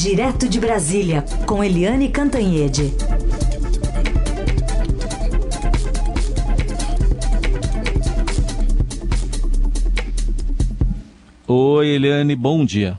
Direto de Brasília, com Eliane Cantanhede. Oi, Eliane, bom dia.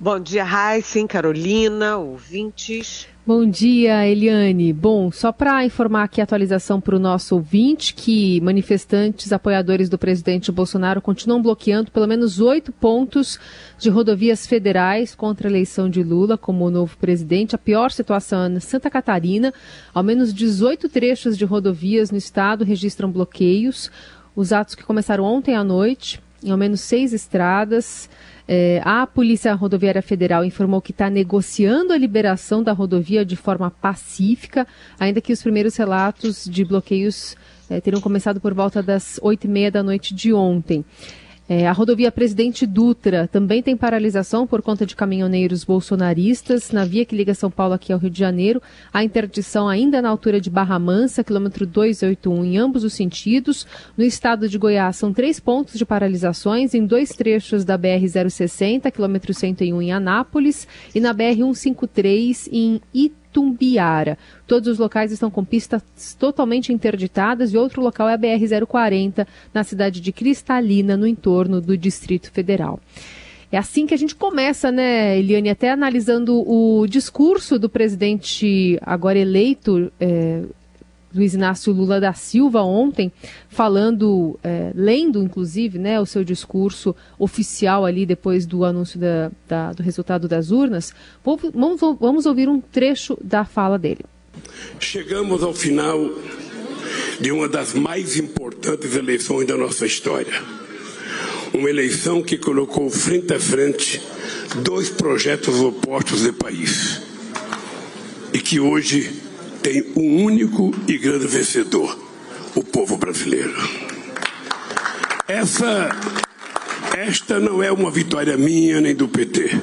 Bom dia, Raíssen, Carolina, ouvintes. Bom dia, Eliane. Bom, só para informar aqui a atualização para o nosso ouvinte, que manifestantes apoiadores do presidente Bolsonaro continuam bloqueando pelo menos oito pontos de rodovias federais contra a eleição de Lula como novo presidente. A pior situação é na Santa Catarina. Ao menos 18 trechos de rodovias no estado registram bloqueios. Os atos que começaram ontem à noite, em ao menos seis estradas. É, a Polícia Rodoviária Federal informou que está negociando a liberação da rodovia de forma pacífica, ainda que os primeiros relatos de bloqueios é, terão começado por volta das oito e meia da noite de ontem. É, a rodovia Presidente Dutra também tem paralisação por conta de caminhoneiros bolsonaristas. Na via que liga São Paulo aqui ao Rio de Janeiro, a interdição ainda na altura de Barra Mansa, quilômetro 281, em ambos os sentidos. No estado de Goiás, são três pontos de paralisações em dois trechos da BR-060, quilômetro 101 em Anápolis, e na BR-153 em Itu. Itumbiara. Todos os locais estão com pistas totalmente interditadas e outro local é a BR-040, na cidade de Cristalina, no entorno do Distrito Federal. É assim que a gente começa, né, Eliane, até analisando o discurso do presidente agora eleito, é, Luiz Inácio Lula da Silva ontem, falando, é, lendo inclusive né, o seu discurso oficial ali depois do anúncio da, da, do resultado das urnas. Vamos, vamos ouvir um trecho da fala dele. Chegamos ao final de uma das mais importantes eleições da nossa história. Uma eleição que colocou frente a frente dois projetos opostos de país. E que hoje tem um único e grande vencedor: o povo brasileiro. Essa, esta não é uma vitória minha nem do PT,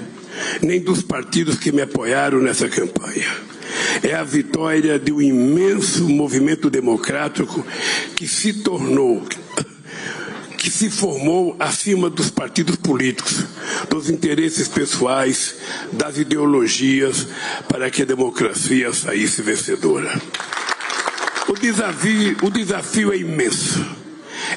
nem dos partidos que me apoiaram nessa campanha. É a vitória de um imenso movimento democrático que se tornou que se formou acima dos partidos políticos, dos interesses pessoais, das ideologias, para que a democracia saísse vencedora. O desafio, o desafio é imenso.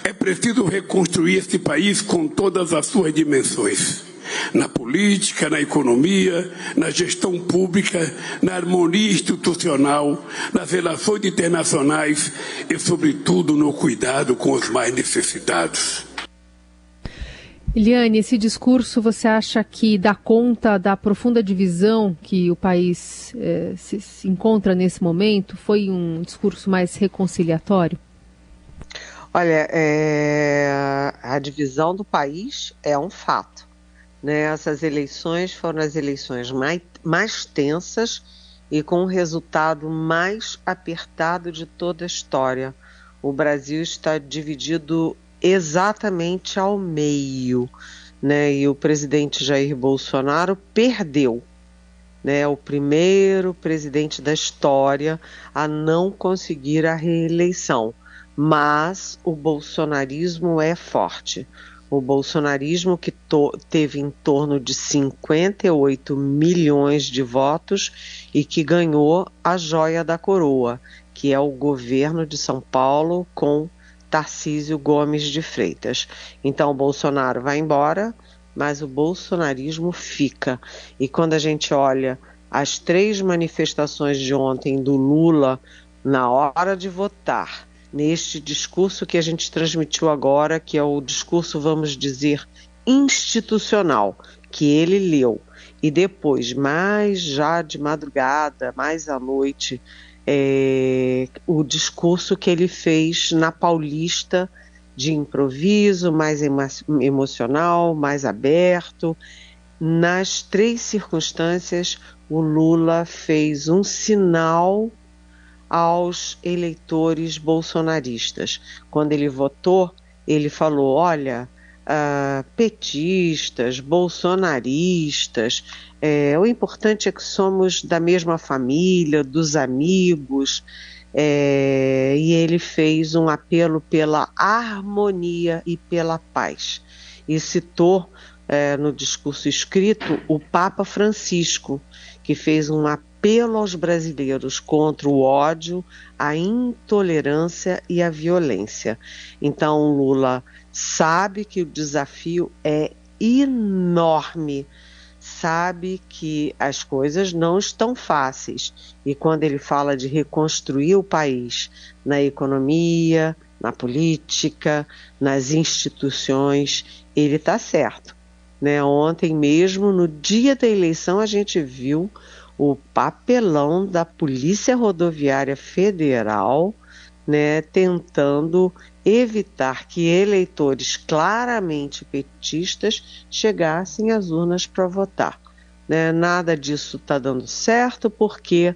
É preciso reconstruir este país com todas as suas dimensões na política, na economia, na gestão pública, na harmonia institucional, nas relações internacionais e, sobretudo, no cuidado com os mais necessitados. Eliane, esse discurso você acha que dá conta da profunda divisão que o país eh, se, se encontra nesse momento? Foi um discurso mais reconciliatório? Olha, é, a divisão do país é um fato. Né? Essas eleições foram as eleições mais, mais tensas e com o resultado mais apertado de toda a história. O Brasil está dividido exatamente ao meio, né? E o presidente Jair Bolsonaro perdeu, né? O primeiro presidente da história a não conseguir a reeleição. Mas o bolsonarismo é forte o bolsonarismo, que teve em torno de 58 milhões de votos e que ganhou a joia da coroa, que é o governo de São Paulo com Tarcísio Gomes de Freitas. Então, o Bolsonaro vai embora, mas o bolsonarismo fica. E quando a gente olha as três manifestações de ontem do Lula na hora de votar, neste discurso que a gente transmitiu agora, que é o discurso, vamos dizer, institucional, que ele leu. E depois, mais já de madrugada, mais à noite, é, o discurso que ele fez na Paulista de improviso, mais emocional, mais aberto. Nas três circunstâncias, o Lula fez um sinal aos eleitores bolsonaristas. Quando ele votou, ele falou: olha, uh, petistas, bolsonaristas, é, o importante é que somos da mesma família, dos amigos. É, e ele fez um apelo pela harmonia e pela paz. E citou é, no discurso escrito o Papa Francisco, que fez um apelo aos brasileiros contra o ódio, a intolerância e a violência. Então, Lula sabe que o desafio é enorme, sabe que as coisas não estão fáceis. E quando ele fala de reconstruir o país na economia, na política, nas instituições, ele está certo. Né? Ontem mesmo, no dia da eleição, a gente viu o papelão da Polícia Rodoviária Federal né, tentando evitar que eleitores claramente petistas chegassem às urnas para votar. Né? Nada disso está dando certo porque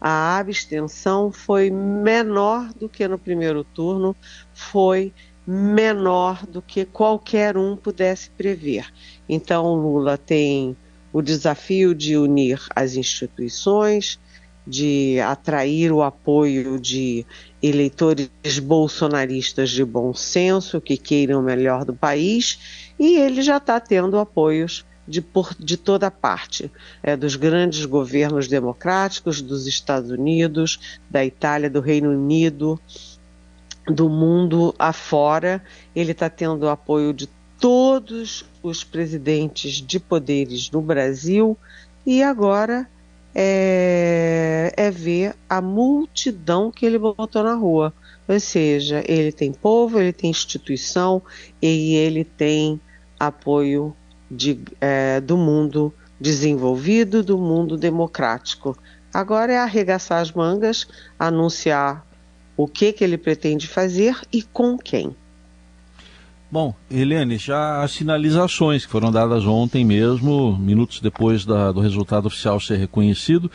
a abstenção foi menor do que no primeiro turno, foi menor do que qualquer um pudesse prever. Então, Lula tem o desafio de unir as instituições, de atrair o apoio de eleitores bolsonaristas de bom senso que queiram o melhor do país, e ele já está tendo apoios de, por, de toda parte, é, dos grandes governos democráticos dos Estados Unidos, da Itália, do Reino Unido, do mundo afora. Ele está tendo apoio de todos os presidentes de poderes no Brasil e agora é, é ver a multidão que ele botou na rua. Ou seja, ele tem povo, ele tem instituição e ele tem apoio de, é, do mundo desenvolvido, do mundo democrático. Agora é arregaçar as mangas, anunciar o que, que ele pretende fazer e com quem. Bom, Helene, já as sinalizações que foram dadas ontem mesmo, minutos depois da, do resultado oficial ser reconhecido,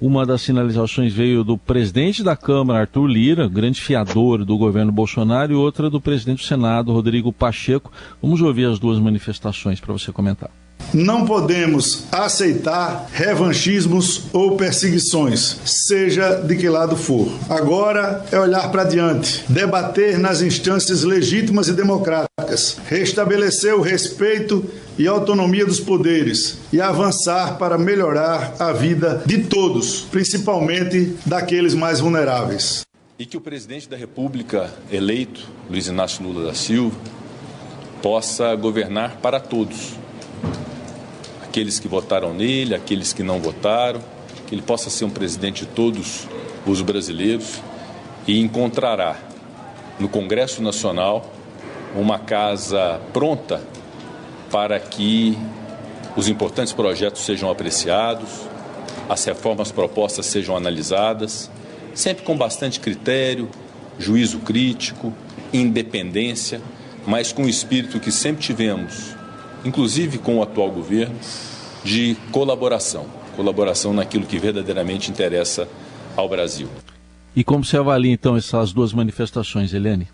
uma das sinalizações veio do presidente da Câmara, Arthur Lira, grande fiador do governo Bolsonaro, e outra do presidente do Senado, Rodrigo Pacheco. Vamos ouvir as duas manifestações para você comentar. Não podemos aceitar revanchismos ou perseguições, seja de que lado for. Agora é olhar para diante, debater nas instâncias legítimas e democráticas, restabelecer o respeito e autonomia dos poderes e avançar para melhorar a vida de todos, principalmente daqueles mais vulneráveis. E que o presidente da República eleito, Luiz Inácio Lula da Silva, possa governar para todos aqueles que votaram nele, aqueles que não votaram, que ele possa ser um presidente de todos os brasileiros. E encontrará no Congresso Nacional uma casa pronta para que os importantes projetos sejam apreciados, as reformas propostas sejam analisadas, sempre com bastante critério, juízo crítico, independência, mas com o espírito que sempre tivemos inclusive com o atual governo, de colaboração colaboração naquilo que verdadeiramente interessa ao Brasil. E como você avalia então essas duas manifestações, Helene?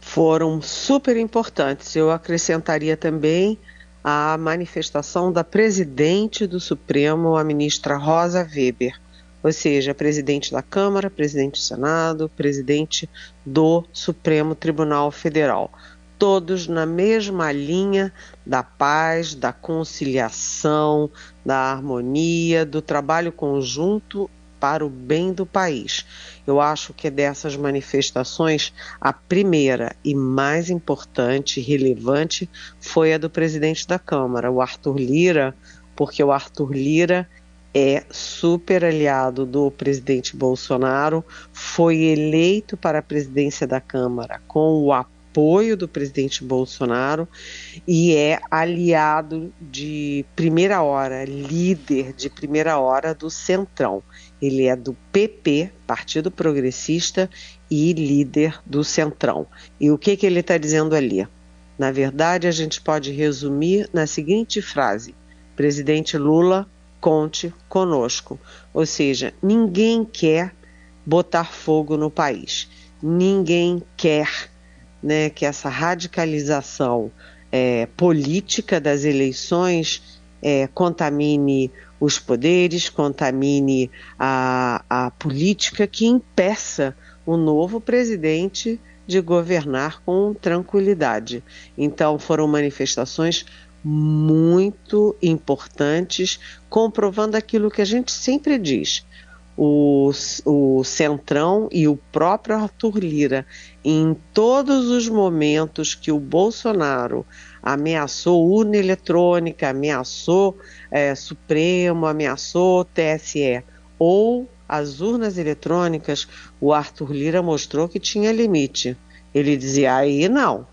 Foram super importantes. Eu acrescentaria também a manifestação da presidente do Supremo, a ministra Rosa Weber, ou seja, presidente da Câmara, presidente do Senado, presidente do Supremo Tribunal Federal todos na mesma linha da paz, da conciliação, da harmonia, do trabalho conjunto para o bem do país. Eu acho que dessas manifestações, a primeira e mais importante relevante foi a do presidente da Câmara, o Arthur Lira, porque o Arthur Lira é super aliado do presidente Bolsonaro, foi eleito para a presidência da Câmara com o apoio apoio do presidente Bolsonaro e é aliado de primeira hora, líder de primeira hora do Centrão. Ele é do PP, Partido Progressista, e líder do Centrão. E o que, que ele está dizendo ali? Na verdade, a gente pode resumir na seguinte frase: Presidente Lula, conte conosco. Ou seja, ninguém quer botar fogo no país. Ninguém quer né, que essa radicalização é, política das eleições é, contamine os poderes, contamine a, a política que impeça o novo presidente de governar com tranquilidade. Então foram manifestações muito importantes, comprovando aquilo que a gente sempre diz. O, o Centrão e o próprio Arthur Lira, em todos os momentos que o Bolsonaro ameaçou urna eletrônica, ameaçou é, Supremo, ameaçou TSE, ou as urnas eletrônicas, o Arthur Lira mostrou que tinha limite. Ele dizia, aí não.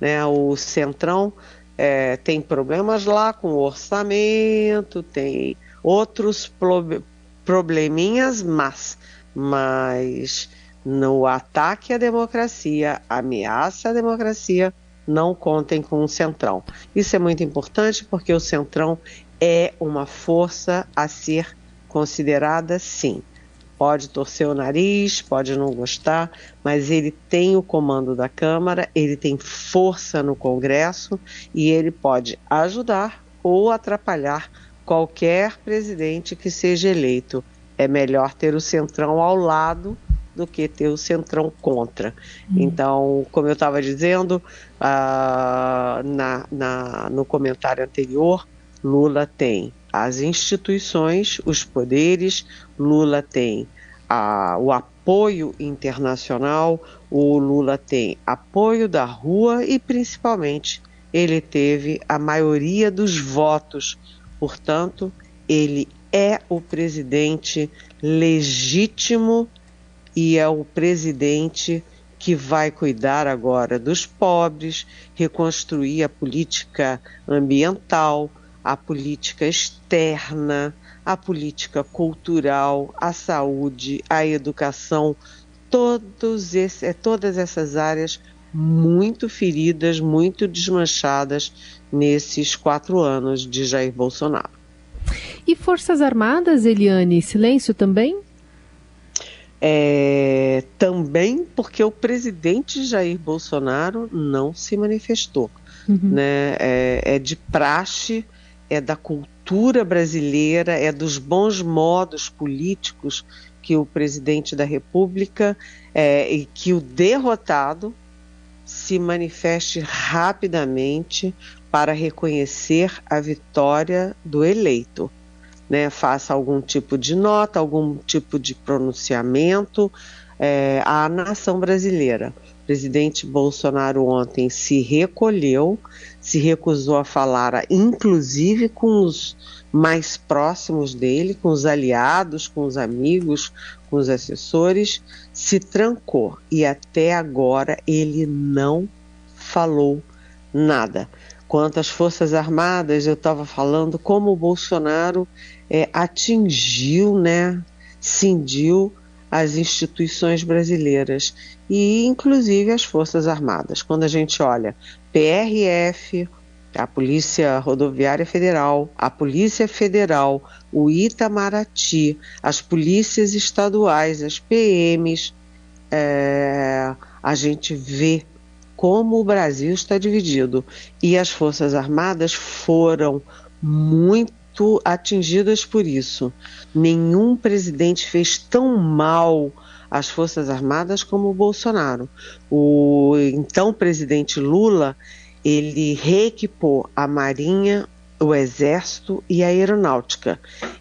Né? O Centrão é, tem problemas lá com o orçamento, tem outros probleminhas, mas, mas no ataque à democracia, ameaça à democracia, não contem com o Centrão. Isso é muito importante porque o Centrão é uma força a ser considerada, sim. Pode torcer o nariz, pode não gostar, mas ele tem o comando da Câmara, ele tem força no Congresso e ele pode ajudar ou atrapalhar qualquer presidente que seja eleito. É melhor ter o Centrão ao lado do que ter o centrão contra. Hum. Então, como eu estava dizendo uh, na, na, no comentário anterior, Lula tem as instituições, os poderes, Lula tem a, o apoio internacional, o Lula tem apoio da rua e principalmente ele teve a maioria dos votos. Portanto, ele é o presidente legítimo e é o presidente que vai cuidar agora dos pobres, reconstruir a política ambiental, a política externa, a política cultural, a saúde, a educação, todos esse, é, todas essas áreas muito feridas, muito desmanchadas nesses quatro anos de Jair Bolsonaro. E Forças Armadas, Eliane, silêncio também? É, também porque o presidente Jair Bolsonaro não se manifestou. Uhum. Né? É, é, de praxe, é da cultura brasileira, é dos bons modos políticos que o presidente da República é, e que o derrotado se manifeste rapidamente para reconhecer a vitória do eleito né, faça algum tipo de nota, algum tipo de pronunciamento é, à nação brasileira. O presidente Bolsonaro ontem se recolheu, se recusou a falar, inclusive com os mais próximos dele, com os aliados, com os amigos, os assessores, se trancou e até agora ele não falou nada. Quanto às Forças Armadas, eu estava falando como o Bolsonaro é, atingiu, né, cindiu as instituições brasileiras e inclusive as Forças Armadas. Quando a gente olha PRF, a Polícia Rodoviária Federal, a Polícia Federal, o Itamaraty, as polícias estaduais, as PMs, é, a gente vê como o Brasil está dividido. E as Forças Armadas foram muito atingidas por isso. Nenhum presidente fez tão mal às Forças Armadas como o Bolsonaro. O então presidente Lula, ele reequipou a Marinha, o Exército e a Aeronáutica.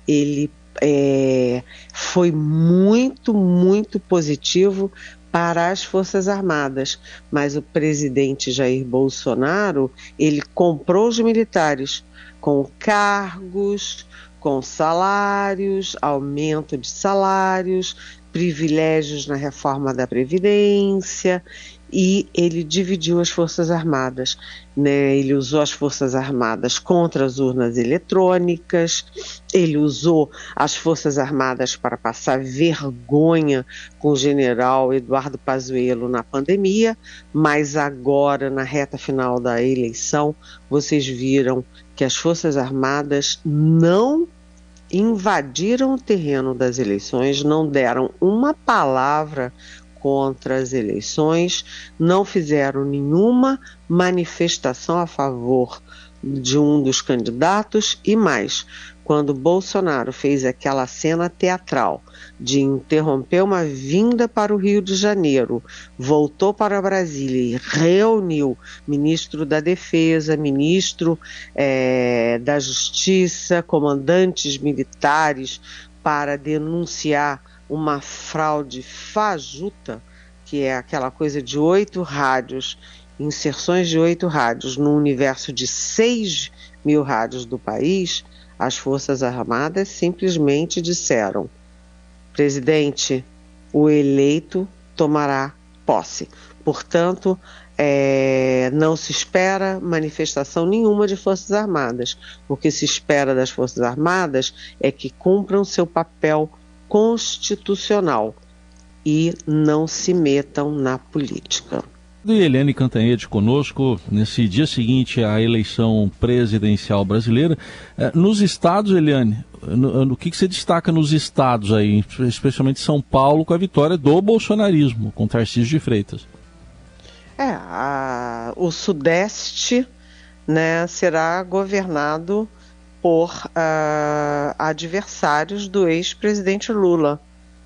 Ele é, foi muito, muito positivo para as Forças Armadas, mas o presidente Jair Bolsonaro, ele comprou os militares com cargos, com salários, aumento de salários, privilégios na reforma da Previdência e ele dividiu as Forças Armadas. Né? Ele usou as Forças Armadas contra as urnas eletrônicas, ele usou as Forças Armadas para passar vergonha com o general Eduardo Pazuello na pandemia, mas agora, na reta final da eleição, vocês viram que as Forças Armadas não invadiram o terreno das eleições, não deram uma palavra contra as eleições, não fizeram nenhuma manifestação a favor de um dos candidatos e mais. Quando Bolsonaro fez aquela cena teatral de interromper uma vinda para o Rio de Janeiro, voltou para Brasília e reuniu ministro da Defesa, ministro é, da Justiça, comandantes militares para denunciar uma fraude fajuta, que é aquela coisa de oito rádios inserções de oito rádios no universo de seis mil rádios do país, as Forças Armadas simplesmente disseram: presidente, o eleito tomará posse. Portanto, é, não se espera manifestação nenhuma de Forças Armadas. O que se espera das Forças Armadas é que cumpram seu papel constitucional e não se metam na política. E Eliane Cantanhede conosco nesse dia seguinte à eleição presidencial brasileira. Eh, nos estados, Eliane, no, no que, que você destaca nos estados aí, especialmente São Paulo, com a vitória do bolsonarismo, com Tarcísio de Freitas? É, a, o Sudeste né, será governado por uh, adversários do ex-presidente Lula.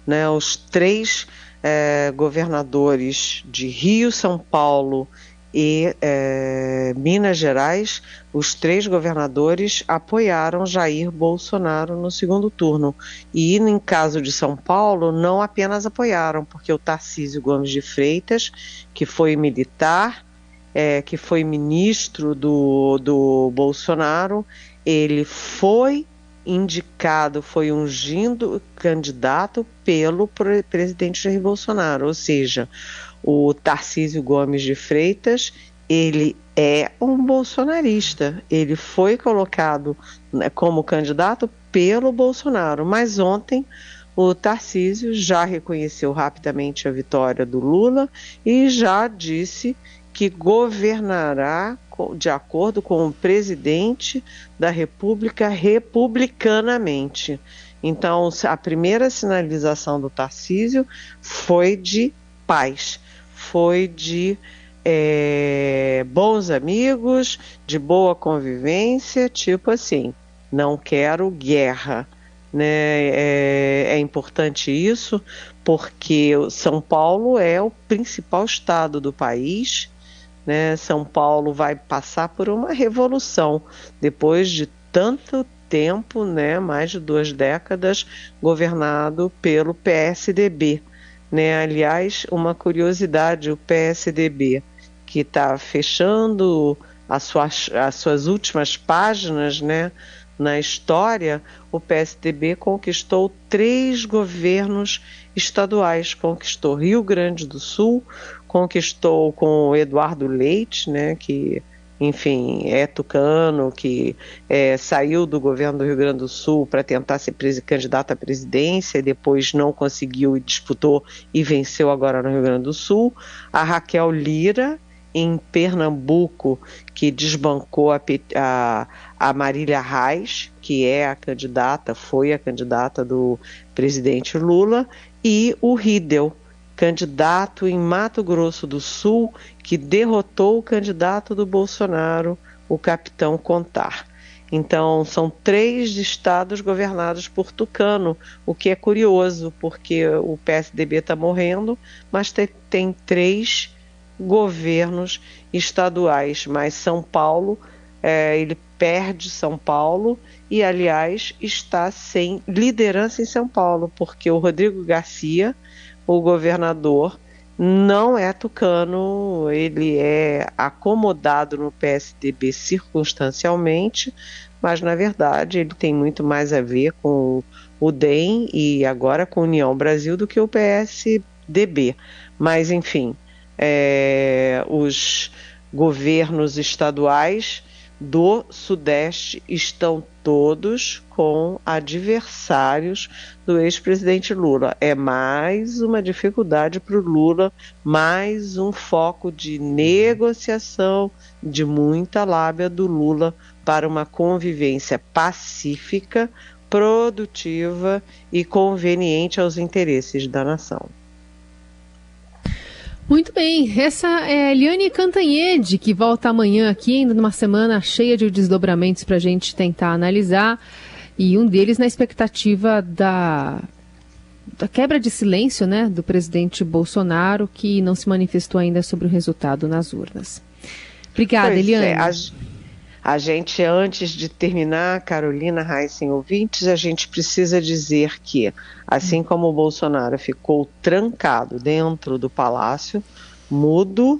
Né, os três é, governadores de Rio, São Paulo e é, Minas Gerais, os três governadores apoiaram Jair Bolsonaro no segundo turno. E em caso de São Paulo, não apenas apoiaram, porque o Tarcísio Gomes de Freitas, que foi militar, é, que foi ministro do, do Bolsonaro, ele foi indicado, foi ungindo candidato pelo presidente Jair Bolsonaro, ou seja, o Tarcísio Gomes de Freitas, ele é um bolsonarista, ele foi colocado né, como candidato pelo Bolsonaro, mas ontem o Tarcísio já reconheceu rapidamente a vitória do Lula e já disse que governará de acordo com o presidente da República republicanamente. Então, a primeira sinalização do Tarcísio foi de paz, foi de é, bons amigos, de boa convivência, tipo assim, não quero guerra. Né? É, é importante isso porque São Paulo é o principal estado do país né? São Paulo vai passar por uma revolução depois de tanto tempo, né, mais de duas décadas, governado pelo PSDB. Né? Aliás, uma curiosidade: o PSDB, que está fechando as suas, as suas últimas páginas né, na história, o PSDB conquistou três governos estaduais: conquistou Rio Grande do Sul, conquistou com o Eduardo Leite, né, que enfim, é tucano, que é, saiu do governo do Rio Grande do Sul para tentar ser candidato à presidência, e depois não conseguiu e disputou e venceu agora no Rio Grande do Sul. A Raquel Lira, em Pernambuco, que desbancou a, a, a Marília Reis, que é a candidata, foi a candidata do presidente Lula, e o Ridel, candidato em Mato Grosso do Sul que derrotou o candidato do Bolsonaro, o capitão Contar. Então, são três estados governados por Tucano, o que é curioso, porque o PSDB está morrendo, mas tem, tem, três governos estaduais. Mas São Paulo, é, ele perde São Paulo e, aliás, está sem liderança em São Paulo, porque o Rodrigo Garcia o governador não é tucano, ele é acomodado no PSDB circunstancialmente, mas na verdade ele tem muito mais a ver com o DEM e agora com a União Brasil do que o PSDB. Mas enfim, é, os governos estaduais do Sudeste estão todos com adversários do ex-presidente Lula. É mais uma dificuldade para o Lula, mais um foco de negociação, de muita lábia do Lula para uma convivência pacífica, produtiva e conveniente aos interesses da nação. Muito bem, essa é a Eliane Cantanhede, que volta amanhã aqui, ainda numa semana cheia de desdobramentos para a gente tentar analisar, e um deles na expectativa da, da quebra de silêncio né, do presidente Bolsonaro, que não se manifestou ainda sobre o resultado nas urnas. Obrigada, pois Eliane. É, a, a, gente, antes de terminar, Carolina Heissen ouvintes, a gente precisa dizer que, assim como o Bolsonaro ficou trancado dentro do palácio, mudo,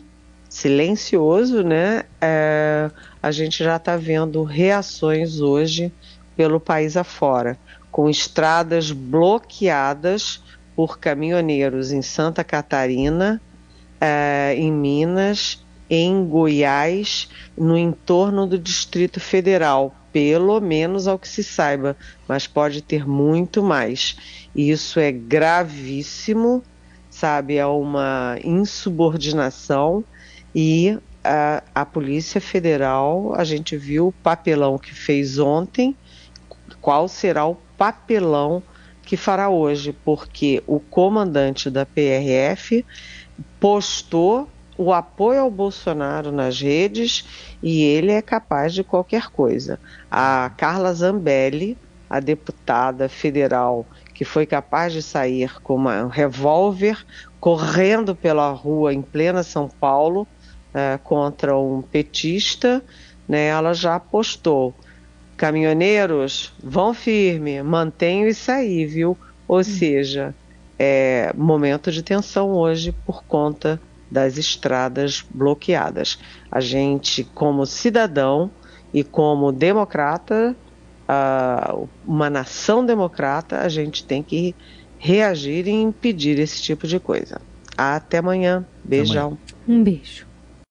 silencioso, né? É, a gente já está vendo reações hoje pelo país afora, com estradas bloqueadas por caminhoneiros em Santa Catarina, é, em Minas em Goiás, no entorno do Distrito Federal, pelo menos ao que se saiba, mas pode ter muito mais. E isso é gravíssimo, sabe? É uma insubordinação e a, a Polícia Federal, a gente viu o papelão que fez ontem, qual será o papelão que fará hoje, porque o comandante da PRF postou o apoio ao Bolsonaro nas redes e ele é capaz de qualquer coisa. A Carla Zambelli, a deputada federal que foi capaz de sair com um revólver correndo pela rua em plena São Paulo é, contra um petista, né, ela já postou. Caminhoneiros, vão firme, mantenham isso aí, viu? Ou hum. seja, é momento de tensão hoje por conta das estradas bloqueadas. A gente, como cidadão e como democrata, uh, uma nação democrata, a gente tem que reagir e impedir esse tipo de coisa. Até amanhã. Beijão. Um beijo.